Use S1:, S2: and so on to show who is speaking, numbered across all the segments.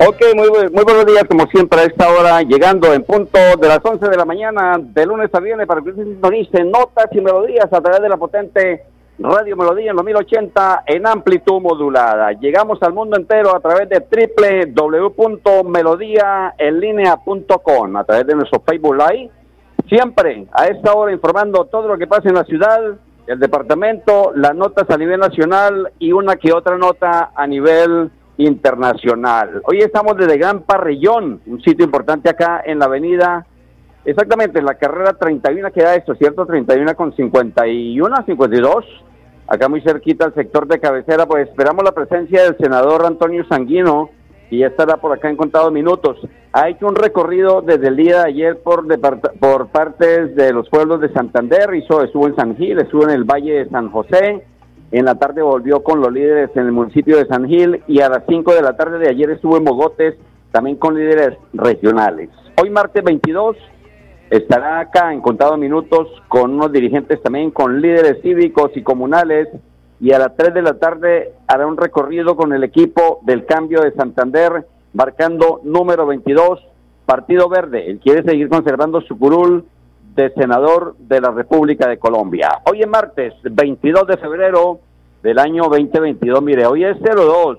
S1: Ok, muy, muy buenos días, como siempre, a esta hora, llegando en punto de las 11 de la mañana, de lunes a viernes, para que usted sintonice notas y melodías a través de la potente Radio Melodía en los 1080 en amplitud modulada. Llegamos al mundo entero a través de www.melodíaenlinea.com, a través de nuestro Facebook Live. Siempre a esta hora informando todo lo que pasa en la ciudad, el departamento, las notas a nivel nacional y una que otra nota a nivel internacional. Hoy estamos desde Gran Parrillón, un sitio importante acá en la avenida, exactamente en la carrera 31 queda esto, ¿cierto? 31 con 51, 52. Acá muy cerquita al sector de cabecera, pues esperamos la presencia del senador Antonio Sanguino, y ya estará por acá en contados minutos. Ha hecho un recorrido desde el día de ayer por, por partes de los pueblos de Santander, hizo, estuvo en San Gil, estuvo en el Valle de San José, en la tarde volvió con los líderes en el municipio de San Gil y a las 5 de la tarde de ayer estuvo en Mogotes también con líderes regionales. Hoy martes 22 estará acá en contados minutos con unos dirigentes también, con líderes cívicos y comunales y a las 3 de la tarde hará un recorrido con el equipo del cambio de Santander marcando número 22, Partido Verde. Él quiere seguir conservando su curul senador de la República de Colombia. Hoy es martes 22 de febrero del año 2022. Mire, hoy es 02,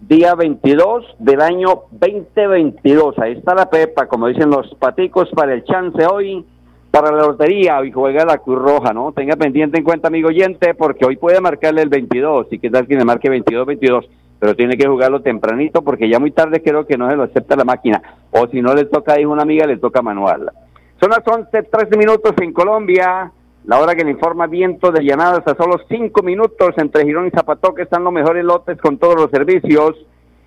S1: día 22 del año 2022. Ahí está la pepa, como dicen los paticos, para el chance hoy, para la lotería. Hoy juega la Cruz Roja, ¿no? Tenga pendiente en cuenta, amigo oyente, porque hoy puede marcarle el 22. Y qué tal que le marque 22-22 pero tiene que jugarlo tempranito porque ya muy tarde creo que no se lo acepta la máquina. O si no le toca a una amiga, le toca manual. Son las 11, 13 minutos en Colombia. La hora que le informa viento de llanadas a solo 5 minutos entre Girón y Zapató, que están los mejores lotes con todos los servicios.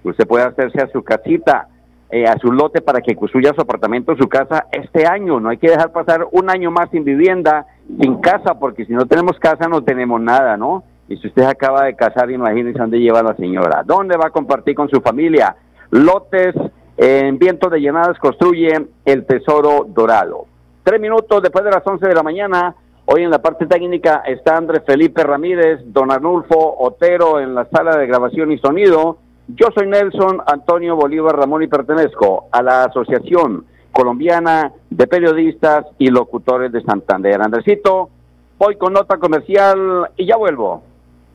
S1: Usted puede hacerse a su casita, eh, a su lote para que construya su apartamento, su casa este año. No hay que dejar pasar un año más sin vivienda, sin casa, porque si no tenemos casa no tenemos nada, ¿no? Y si usted acaba de casar, imagínese dónde lleva la señora. ¿Dónde va a compartir con su familia? Lotes en viento de llenadas construye el Tesoro Dorado. Tres minutos después de las once de la mañana, hoy en la parte técnica está Andrés Felipe Ramírez, Don Arnulfo Otero en la sala de grabación y sonido. Yo soy Nelson Antonio Bolívar Ramón y pertenezco a la Asociación Colombiana de Periodistas y Locutores de Santander. Andresito, voy con nota comercial y ya vuelvo.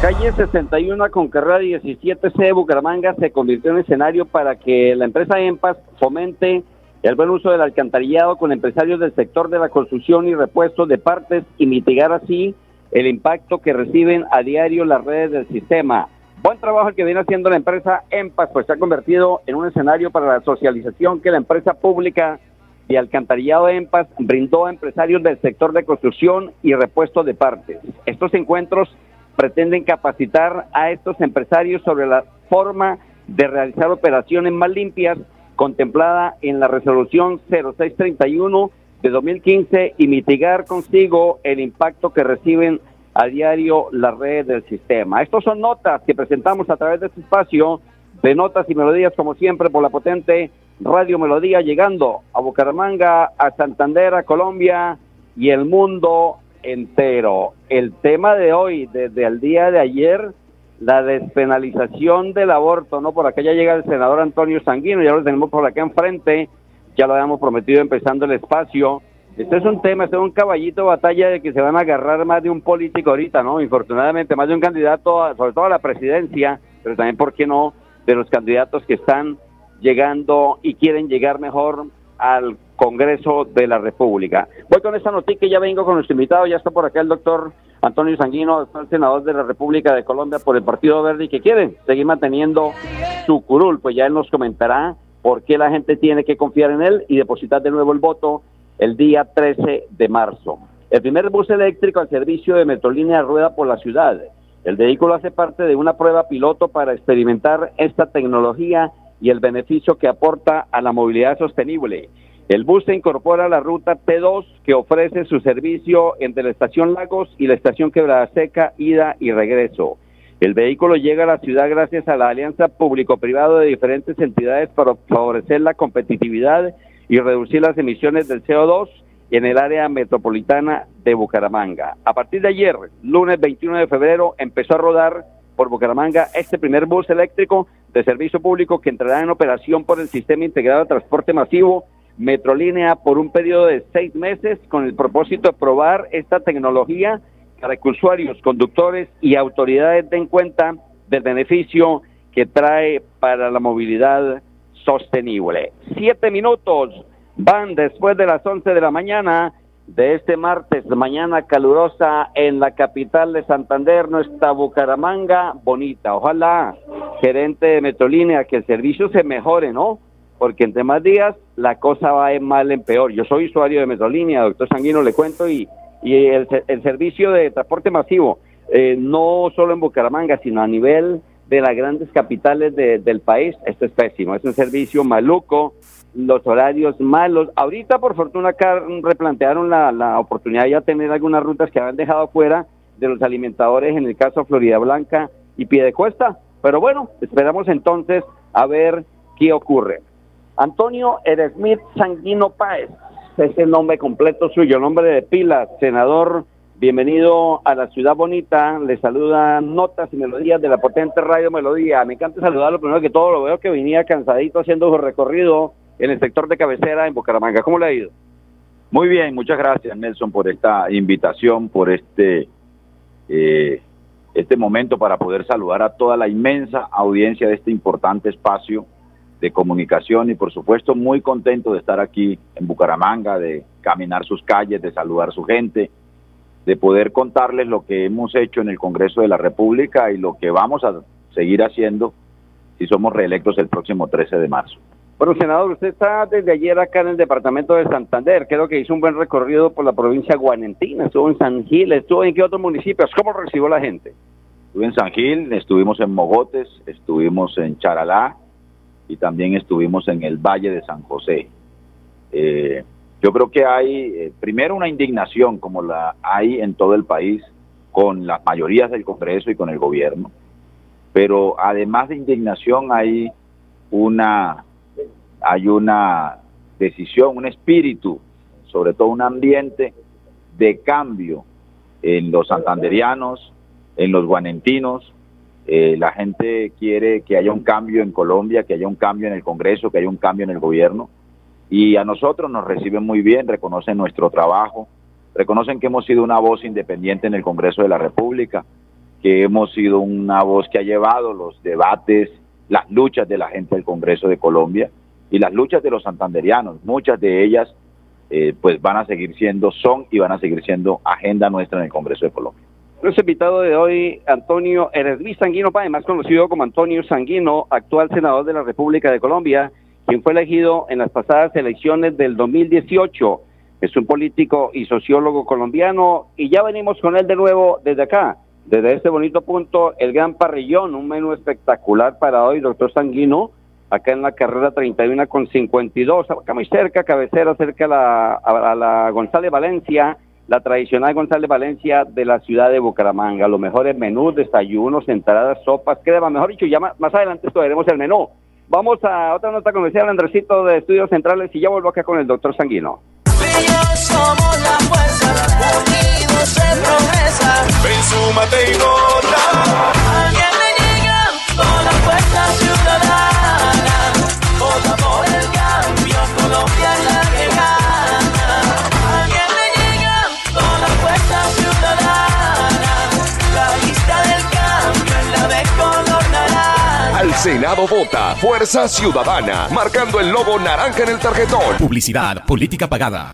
S1: Calle 61 con carrera 17C de Bucaramanga se convirtió en escenario para que la empresa EMPAS fomente el buen uso del alcantarillado con empresarios del sector de la construcción y repuesto de partes y mitigar así el impacto que reciben a diario las redes del sistema. Buen trabajo el que viene haciendo la empresa EMPAS, pues se ha convertido en un escenario para la socialización que la empresa pública de Alcantarillado EMPAS brindó a empresarios del sector de construcción y repuesto de partes. Estos encuentros pretenden capacitar a estos empresarios sobre la forma de realizar operaciones más limpias contemplada en la resolución 0631 de 2015 y mitigar consigo el impacto que reciben a diario las redes del sistema. Estos son notas que presentamos a través de este espacio de notas y melodías, como siempre, por la potente Radio Melodía, llegando a Bucaramanga, a Santander, a Colombia y el mundo entero. El tema de hoy, desde el día de ayer, la despenalización del aborto, ¿no? Por acá ya llega el senador Antonio Sanguino, ya lo tenemos por acá enfrente, ya lo habíamos prometido empezando el espacio. Este es un tema, este es un caballito de batalla de que se van a agarrar más de un político ahorita, ¿no? Infortunadamente, más de un candidato, sobre todo a la presidencia, pero también, ¿por qué no?, de los candidatos que están llegando y quieren llegar mejor al Congreso de la República. Voy con esta noticia, ya vengo con nuestro invitado, ya está por acá el doctor Antonio Sanguino, el senador de la República de Colombia por el Partido Verde y que quiere seguir manteniendo su curul, pues ya él nos comentará por qué la gente tiene que confiar en él y depositar de nuevo el voto el día 13 de marzo. El primer bus eléctrico al servicio de Metrolínea rueda por la ciudad. El vehículo hace parte de una prueba piloto para experimentar esta tecnología y el beneficio que aporta a la movilidad sostenible. El bus se incorpora a la ruta T2 que ofrece su servicio entre la estación Lagos y la estación Quebrada Seca, ida y regreso. El vehículo llega a la ciudad gracias a la alianza público-privado de diferentes entidades para favorecer la competitividad y reducir las emisiones del CO2 en el área metropolitana de Bucaramanga. A partir de ayer, lunes 21 de febrero, empezó a rodar por Bucaramanga este primer bus eléctrico de servicio público que entrará en operación por el Sistema Integrado de Transporte Masivo Metrolínea por un periodo de seis meses con el propósito de probar esta tecnología para que usuarios, conductores y autoridades den cuenta del beneficio que trae para la movilidad sostenible. Siete minutos van después de las once de la mañana de este martes, mañana calurosa en la capital de Santander, nuestra Bucaramanga bonita. Ojalá, gerente de Metrolínea, que el servicio se mejore, ¿no? Porque entre más días la cosa va de mal en peor. Yo soy usuario de Metrolínea, doctor Sanguino, le cuento, y, y el, el servicio de transporte masivo, eh, no solo en Bucaramanga, sino a nivel de las grandes capitales del país, esto es pésimo, es un servicio maluco, los horarios malos. Ahorita, por fortuna, acá replantearon la, la oportunidad de tener algunas rutas que habían dejado fuera de los alimentadores, en el caso Florida Blanca y Piedecuesta. Pero bueno, esperamos entonces a ver qué ocurre. Antonio Eresmith Sanguino Páez, es el nombre completo suyo, nombre de pila, senador. Bienvenido a la ciudad bonita. Le saluda Notas y Melodías de la potente Radio Melodía. Me encanta saludarlo primero que todo. Lo veo que venía cansadito haciendo su recorrido en el sector de cabecera en Bucaramanga. ¿Cómo le ha ido?
S2: Muy bien, muchas gracias Nelson por esta invitación, por este, eh, este momento para poder saludar a toda la inmensa audiencia de este importante espacio de comunicación y por supuesto muy contento de estar aquí en Bucaramanga, de caminar sus calles, de saludar a su gente, de poder contarles lo que hemos hecho en el Congreso de la República y lo que vamos a seguir haciendo si somos reelectos el próximo 13 de marzo.
S1: Bueno, senador, usted está desde ayer acá en el departamento de Santander. Creo que hizo un buen recorrido por la provincia guanentina. Estuvo en San Gil, estuvo en qué otros municipios. ¿Cómo recibió la gente?
S2: Estuve en San Gil, estuvimos en Mogotes, estuvimos en Charalá y también estuvimos en el Valle de San José. Eh, yo creo que hay, eh, primero, una indignación como la hay en todo el país con las mayorías del Congreso y con el gobierno, pero además de indignación hay una hay una decisión, un espíritu, sobre todo un ambiente de cambio en los santanderianos, en los guanentinos. Eh, la gente quiere que haya un cambio en Colombia, que haya un cambio en el Congreso, que haya un cambio en el gobierno. Y a nosotros nos reciben muy bien, reconocen nuestro trabajo, reconocen que hemos sido una voz independiente en el Congreso de la República, que hemos sido una voz que ha llevado los debates, las luchas de la gente del Congreso de Colombia y las luchas de los santanderianos, muchas de ellas eh, pues van a seguir siendo, son y van a seguir siendo agenda nuestra en el Congreso de Colombia.
S1: Nuestro invitado de hoy, Antonio Eresví Sanguino Páez, más conocido como Antonio Sanguino, actual senador de la República de Colombia, quien fue elegido en las pasadas elecciones del 2018. Es un político y sociólogo colombiano y ya venimos con él de nuevo desde acá, desde este bonito punto, el Gran Parrillón, un menú espectacular para hoy, doctor Sanguino, acá en la carrera 31 con 52, acá muy cerca, cabecera, cerca a la González Valencia, la tradicional González Valencia de la ciudad de Bucaramanga. Los mejores menús, desayunos, entradas, sopas, crema, mejor dicho, ya más, adelante veremos el menú. Vamos a otra nota comercial, Andresito de Estudios Centrales, y ya vuelvo acá con el doctor Sanguino.
S3: somos la fuerza, unidos en promesa. Ven, súmate y vota. Alguien me llega con la fuerza ciudadana. Vota por el cambio, Colombia
S4: Senado vota Fuerza Ciudadana, marcando el logo naranja en el tarjetón.
S5: Publicidad, política pagada.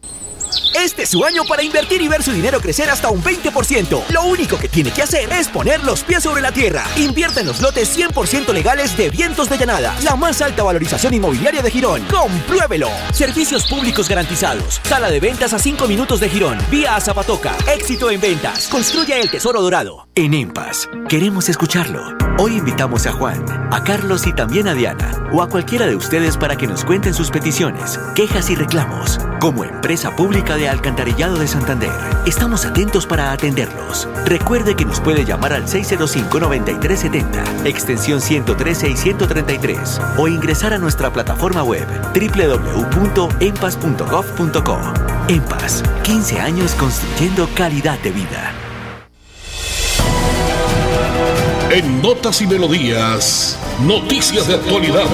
S6: Este es su año para invertir y ver su dinero crecer hasta un 20%. Lo único que tiene que hacer es poner los pies sobre la tierra. Invierta en los lotes 100% legales de Vientos de Llanada, la más alta valorización inmobiliaria de Girón. ¡Compruébelo! Servicios públicos garantizados. Sala de ventas a 5 minutos de Girón. Vía a Zapatoca. Éxito en ventas. Construya el tesoro dorado.
S7: En EMPAS, queremos escucharlo. Hoy invitamos a Juan, a Carlos y también a Diana, o a cualquiera de ustedes para que nos cuenten sus peticiones, quejas y reclamos. Como empresa pública de Alcantarillado de Santander, estamos atentos para atenderlos. Recuerde que nos puede llamar al 605-9370, extensión 113 y 133, o ingresar a nuestra plataforma web www.empas.gov.co. EMPAS, 15 años construyendo calidad de vida.
S8: En Notas y Melodías, noticias de actualidad.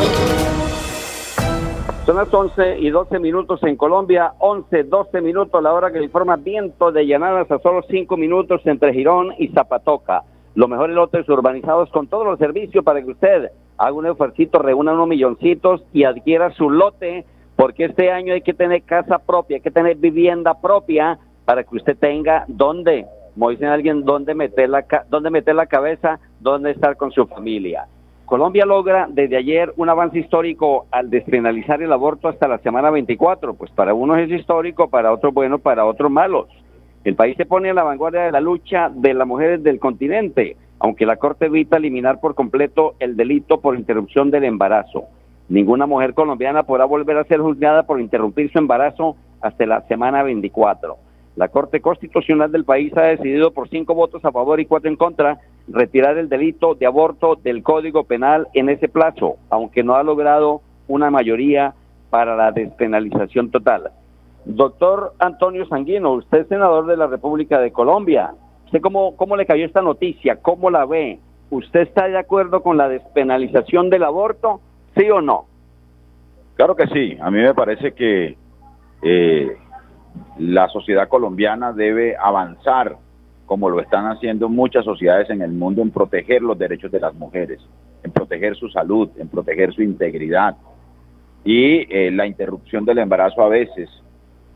S1: Son las 11 y 12 minutos en Colombia, 11, 12 minutos la hora que informa viento de llanadas a solo 5 minutos entre Girón y Zapatoca. Los mejores lotes urbanizados con todos los servicios para que usted haga un esfuerzo, reúna unos milloncitos y adquiera su lote, porque este año hay que tener casa propia, hay que tener vivienda propia para que usted tenga dónde, como dicen alguien, dónde meter la, dónde meter la cabeza, dónde estar con su familia. Colombia logra desde ayer un avance histórico al despenalizar el aborto hasta la semana 24. Pues para unos es histórico, para otros bueno, para otros malos. El país se pone a la vanguardia de la lucha de las mujeres del continente, aunque la Corte evita eliminar por completo el delito por interrupción del embarazo. Ninguna mujer colombiana podrá volver a ser juzgada por interrumpir su embarazo hasta la semana 24. La Corte Constitucional del país ha decidido por cinco votos a favor y cuatro en contra retirar el delito de aborto del Código Penal en ese plazo, aunque no ha logrado una mayoría para la despenalización total. Doctor Antonio Sanguino, usted es senador de la República de Colombia. ¿Usted cómo, cómo le cayó esta noticia? ¿Cómo la ve? ¿Usted está de acuerdo con la despenalización del aborto? ¿Sí o no?
S2: Claro que sí. A mí me parece que eh, la sociedad colombiana debe avanzar, como lo están haciendo muchas sociedades en el mundo, en proteger los derechos de las mujeres, en proteger su salud, en proteger su integridad. Y eh, la interrupción del embarazo a veces,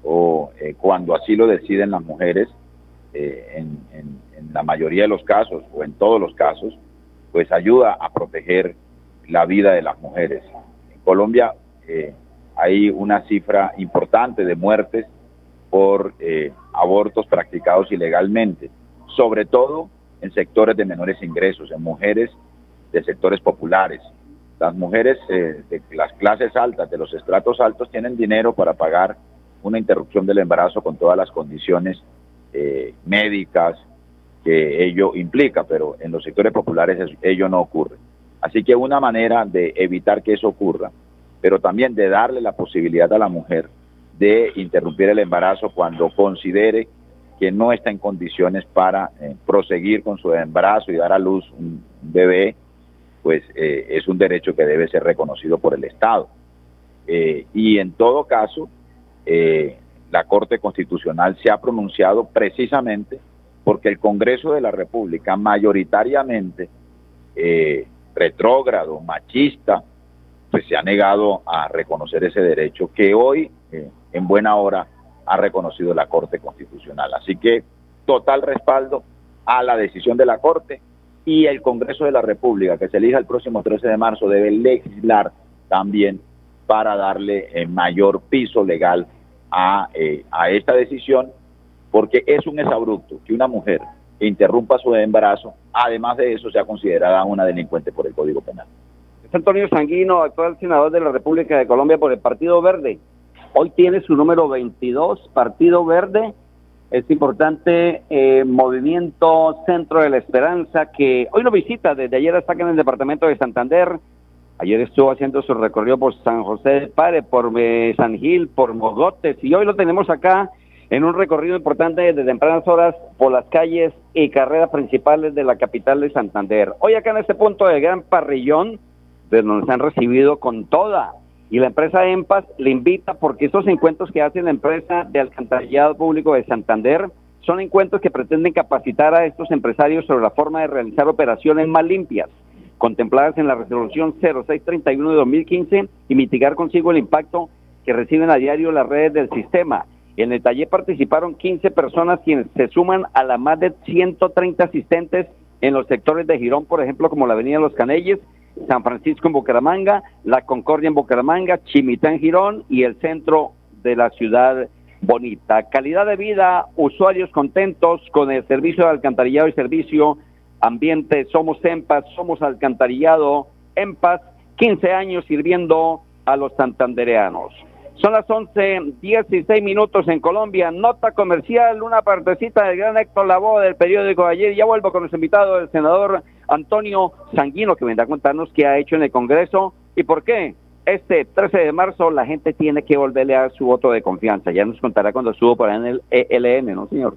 S2: o eh, cuando así lo deciden las mujeres, eh, en, la mayoría de los casos, o en todos los casos, pues ayuda a proteger la vida de las mujeres. En Colombia hay una cifra importante de muertes por eh, abortos practicados ilegalmente, sobre todo en sectores de menores ingresos, en mujeres de sectores populares. Las mujeres eh, de las clases altas, de los estratos altos, tienen dinero para pagar una interrupción del embarazo con todas las condiciones eh, médicas que ello implica, pero en los sectores populares ello no ocurre. Así que una manera de evitar que eso ocurra, pero también de darle la posibilidad a la mujer de interrumpir el embarazo cuando considere que no está en condiciones para eh, proseguir con su embarazo y dar a luz un bebé, pues eh, es un derecho que debe ser reconocido por el Estado. Eh, y en todo caso, la Corte Constitucional se ha pronunciado precisamente porque el Congreso de la República, mayoritariamente retrógrado, machista, pues se ha negado a reconocer ese derecho que hoy en buena hora ha reconocido la Corte Constitucional. Así que total respaldo a la decisión de la Corte y el Congreso de la República, que se elija el próximo 13 de marzo, debe legislar también para darle eh, mayor piso legal a, eh, a esta decisión, porque es un exabrupto que una mujer interrumpa su embarazo, además de eso sea considerada una delincuente por el Código Penal.
S1: Es Antonio Sanguino, actual senador de la República de Colombia por el Partido Verde. Hoy tiene su número 22, Partido Verde. Es importante eh, Movimiento Centro de la Esperanza, que hoy lo visita, desde ayer está en el departamento de Santander. Ayer estuvo haciendo su recorrido por San José de Pare, por eh, San Gil, por Mogotes, y hoy lo tenemos acá en un recorrido importante desde tempranas horas por las calles y carreras principales de la capital de Santander. Hoy acá en este punto del Gran Parrillón, de donde se han recibido con toda, y la empresa EMPAS le invita porque esos encuentros que hace la empresa de alcantarillado público de Santander son encuentros que pretenden capacitar a estos empresarios sobre la forma de realizar operaciones más limpias contempladas en la resolución 0631 de 2015 y mitigar consigo el impacto que reciben a diario las redes del sistema. En el taller participaron 15 personas quienes se suman a la más de 130 asistentes en los sectores de Girón, por ejemplo, como la Avenida Los Canelles, San Francisco en Bucaramanga, La Concordia en Bucaramanga, Chimitá en Girón y el centro de la ciudad bonita. Calidad de vida, usuarios contentos con el servicio de alcantarillado y servicio ambiente, somos EMPAS, somos alcantarillado, EMPAS, 15 años sirviendo a los santandereanos. Son las 11, 16 minutos en Colombia. Nota comercial, una partecita del gran Héctor Lavoe del periódico de ayer. Ya vuelvo con los invitados del senador Antonio Sanguino, que vendrá a contarnos qué ha hecho en el Congreso y por qué. Este 13 de marzo la gente tiene que volverle a dar su voto de confianza. Ya nos contará cuando subo por ahí en el ELN, ¿no, señor?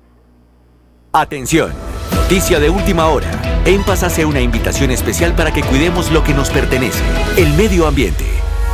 S7: Atención. Noticia de última hora. En Paz hace una invitación especial para que cuidemos lo que nos pertenece, el medio ambiente.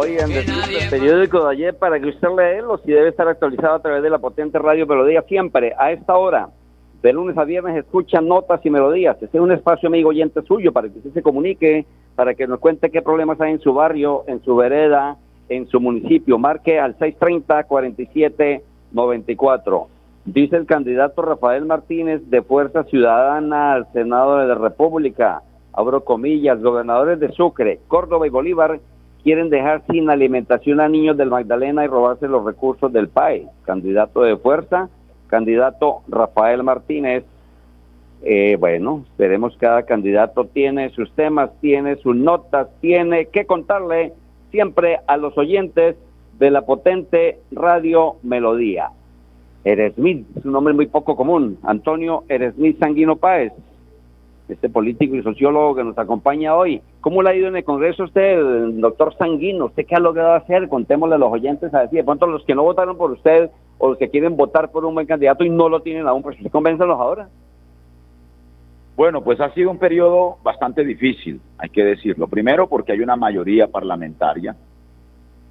S1: Oigan, el periódico de ayer para que usted leerlo, si debe estar actualizado a través de la potente radio Melodía siempre, a esta hora, de lunes a viernes, escucha notas y melodías. Este es un espacio amigo oyente suyo para que usted se comunique, para que nos cuente qué problemas hay en su barrio, en su vereda, en su municipio. Marque al 630-4794. Dice el candidato Rafael Martínez de Fuerza Ciudadana al Senado de la República abro comillas, gobernadores de Sucre, Córdoba y Bolívar quieren dejar sin alimentación a niños del Magdalena y robarse los recursos del PAE. Candidato de fuerza, candidato Rafael Martínez. Eh, bueno, esperemos cada candidato tiene sus temas, tiene sus notas, tiene que contarle siempre a los oyentes de la potente Radio Melodía. Eresmith, es un nombre muy poco común, Antonio Eresmith Sanguino Páez, este político y sociólogo que nos acompaña hoy. ¿Cómo le ha ido en el Congreso usted, doctor Sanguino? ¿Usted qué ha logrado hacer? Contémosle a los oyentes a decir, de pronto los que no votaron por usted o los que quieren votar por un buen candidato y no lo tienen aún, pues convénzalos ahora.
S2: Bueno, pues ha sido un periodo bastante difícil, hay que decirlo. Primero porque hay una mayoría parlamentaria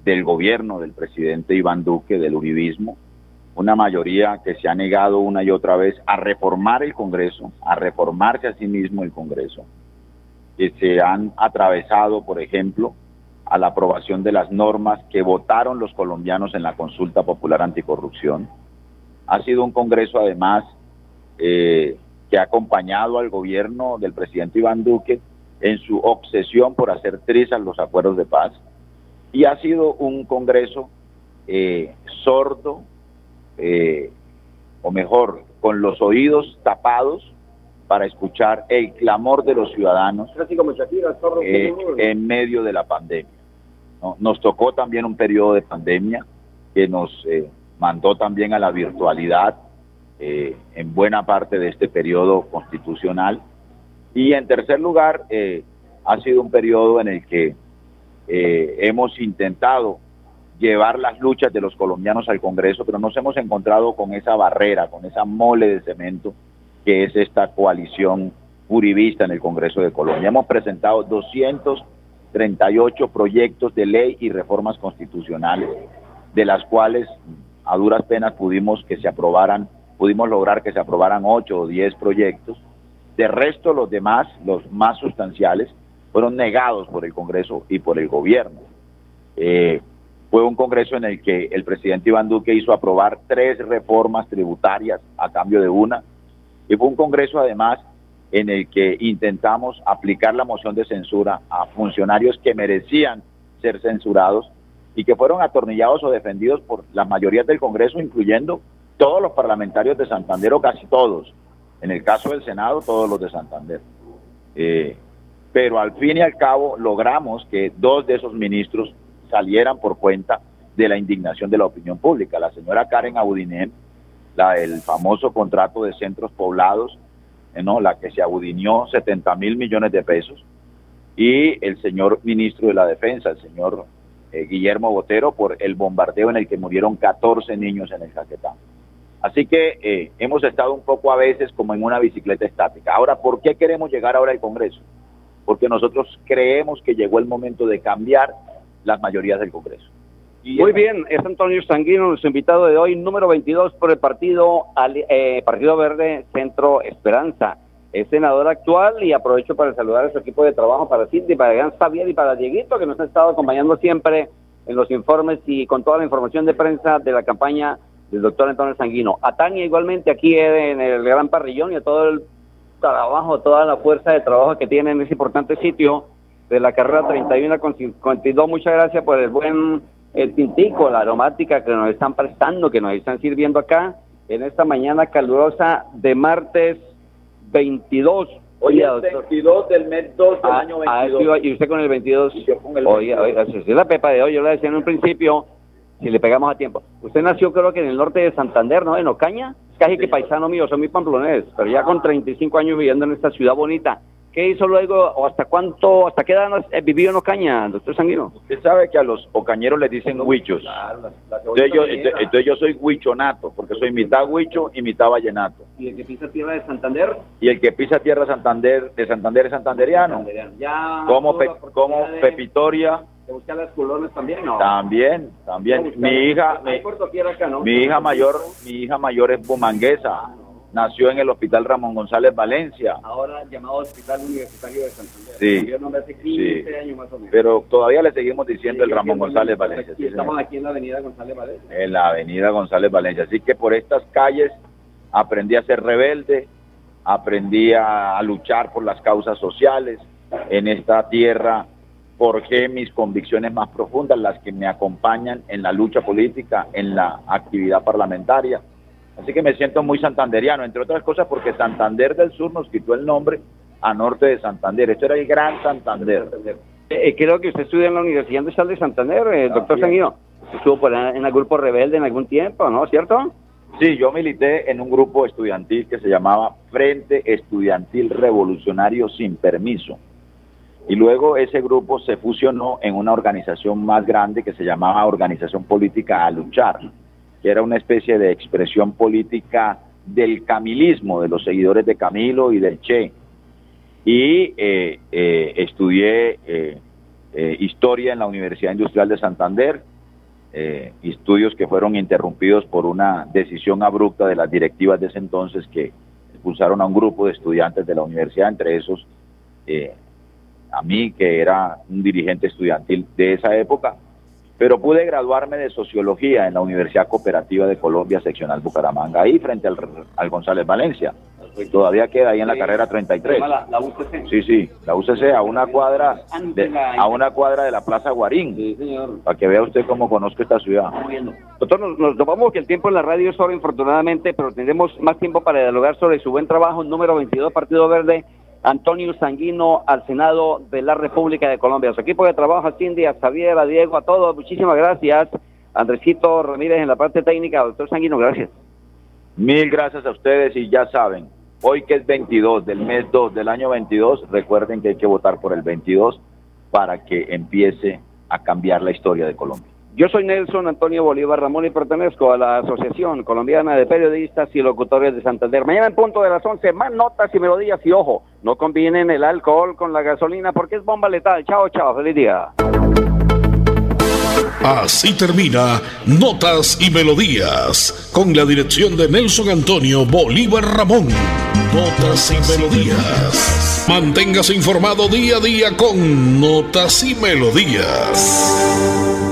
S2: del gobierno del presidente Iván Duque, del uribismo, una mayoría que se ha negado una y otra vez a reformar el Congreso, a reformarse a sí mismo el Congreso, que se han atravesado, por ejemplo, a la aprobación de las normas que votaron los colombianos en la consulta popular anticorrupción. Ha sido un Congreso, además, eh, que ha acompañado al gobierno del presidente Iván Duque en su obsesión por hacer trizas los acuerdos de paz. Y ha sido un Congreso eh, sordo, eh, o mejor, con los oídos tapados para escuchar el clamor de los ciudadanos eh, en medio de la pandemia. Nos tocó también un periodo de pandemia que nos eh, mandó también a la virtualidad eh, en buena parte de este periodo constitucional. Y en tercer lugar, ha sido un periodo en el que hemos intentado llevar las luchas de los colombianos al Congreso, pero nos hemos encontrado con esa barrera, con esa mole de cemento que es esta coalición uribista en el Congreso de Colombia. Hemos presentado 238 proyectos de ley y reformas constitucionales, de las cuales a duras penas pudimos que se aprobaran, pudimos lograr que se aprobaran 8 o 10 proyectos. De resto, los demás, los más sustanciales, fueron negados por el Congreso y por el gobierno. Eh, fue un Congreso en el que el presidente Iván Duque hizo aprobar tres reformas tributarias a cambio de una, y fue un Congreso además en el que intentamos aplicar la moción de censura a funcionarios que merecían ser censurados y que fueron atornillados o defendidos por las mayorías del Congreso, incluyendo todos los parlamentarios de Santander o casi todos. En el caso del Senado, todos los de Santander. Eh, pero al fin y al cabo logramos que dos de esos ministros salieran por cuenta de la indignación de la opinión pública. La señora Karen Audinem la, el famoso contrato de centros poblados, eh, ¿no? la que se abudineó 70 mil millones de pesos, y el señor ministro de la Defensa, el señor eh, Guillermo Botero, por el bombardeo en el que murieron 14 niños en el Caquetá. Así que eh, hemos estado un poco a veces como en una bicicleta estática. Ahora, ¿por qué queremos llegar ahora al Congreso? Porque nosotros creemos que llegó el momento de cambiar las mayorías del Congreso.
S1: Muy bien, es Antonio Sanguino, nuestro invitado de hoy, número 22 por el partido, eh, partido Verde Centro Esperanza. Es senador actual y aprovecho para saludar a su equipo de trabajo, para Cindy, para Gran Javier y para Dieguito, que nos ha estado acompañando siempre en los informes y con toda la información de prensa de la campaña del doctor Antonio Sanguino. A Tania igualmente aquí en el Gran Parrillón y a todo el trabajo, toda la fuerza de trabajo que tiene en ese importante sitio de la carrera 31 con 52. Muchas gracias por el buen el tintico, la aromática que nos están prestando, que nos están sirviendo acá en esta mañana calurosa de martes 22.
S2: Hoy es 22 del mes 2 del ah, año 22.
S1: Ah, y usted con el 22. Y yo con el 22. Oiga, si la pepa de hoy, yo le decía en un principio, si le pegamos a tiempo. Usted nació creo que en el norte de Santander, ¿no? En Ocaña. Casi que paisano mío, soy muy pamplonés, pero ya con 35 años viviendo en esta ciudad bonita. ¿Qué hizo luego o hasta cuánto, hasta qué edad vivió en Ocaña, doctor Sanguino?
S2: Usted sabe que a los ocañeros les dicen huichos. entonces, yo, soy huichonato, porque soy mitad huicho y mitad vallenato.
S1: ¿Y el que pisa tierra de Santander?
S2: Y el que pisa tierra Santander, de Santander es santanderiano. Ya como como Pepitoria.
S1: ¿Te buscan las colones también? No.
S2: También, también. Mi hija, mi, hija mayor, mi hija mayor es bumanguesa. Ah, nació en el Hospital Ramón González Valencia.
S1: Ahora llamado Hospital Universitario de Santander. Sí,
S2: sí. años más o menos. Pero todavía le seguimos diciendo el Ramón González Valencia.
S1: estamos aquí en la Avenida González Valencia.
S2: En la Avenida González Valencia. Así que por estas calles aprendí a ser rebelde, aprendí a, luchar por las causas sociales en esta tierra porque mis convicciones más profundas, las que me acompañan en la lucha política, en la actividad parlamentaria, Así que me siento muy santanderiano, entre otras cosas porque Santander del Sur nos quitó el nombre a norte de Santander. Esto era el Gran Santander.
S1: Eh, creo que usted estudia en la Universidad de Santander, eh, doctor Sanguino. Estuvo por en el grupo rebelde en algún tiempo, ¿no? ¿Cierto?
S2: Sí, yo milité en un grupo estudiantil que se llamaba Frente Estudiantil Revolucionario Sin Permiso. Y luego ese grupo se fusionó en una organización más grande que se llamaba Organización Política a Luchar que era una especie de expresión política del camilismo, de los seguidores de Camilo y del Che. Y eh, eh, estudié eh, historia en la Universidad Industrial de Santander, estudios que fueron interrumpidos por una decisión abrupta de las directivas de ese entonces que expulsaron a un grupo de estudiantes de la universidad, entre esos a mí, que era un dirigente estudiantil de esa época, pero pude graduarme de sociología en la Universidad Cooperativa de Colombia, seccional Bucaramanga, ahí frente al, al González Valencia. Todavía queda ahí en la carrera 33.
S1: La, la UCC.
S2: Sí, sí, la UCC a una cuadra de, a una cuadra de la Plaza Guarín.
S1: Sí, señor.
S2: Para que vea usted cómo conozco esta ciudad.
S1: Doctor, nos, nos tomamos que el tiempo en la radio es ahora, infortunadamente, pero tendremos más tiempo para dialogar sobre su buen trabajo. Número 22, Partido Verde, Antonio Sanguino, al Senado de la República de Colombia. Su equipo de trabajo, a Cindy, a Javier, a Diego, a todos, muchísimas gracias. Andresito Ramírez en la parte técnica. Doctor Sanguino, gracias.
S2: Mil gracias a ustedes y ya saben, hoy que es 22 del mes 2 del año 22, recuerden que hay que votar por el 22 para que empiece a cambiar la historia de Colombia.
S1: Yo soy Nelson Antonio Bolívar Ramón y pertenezco a la Asociación Colombiana de Periodistas y Locutores de Santander. Mañana en punto de las 11, más notas y melodías y ojo, no combinen el alcohol con la gasolina porque es bomba letal. Chao, chao, feliz día.
S8: Así termina Notas y Melodías, con la dirección de Nelson Antonio Bolívar Ramón. Notas y Melodías. Manténgase informado día a día con Notas y Melodías.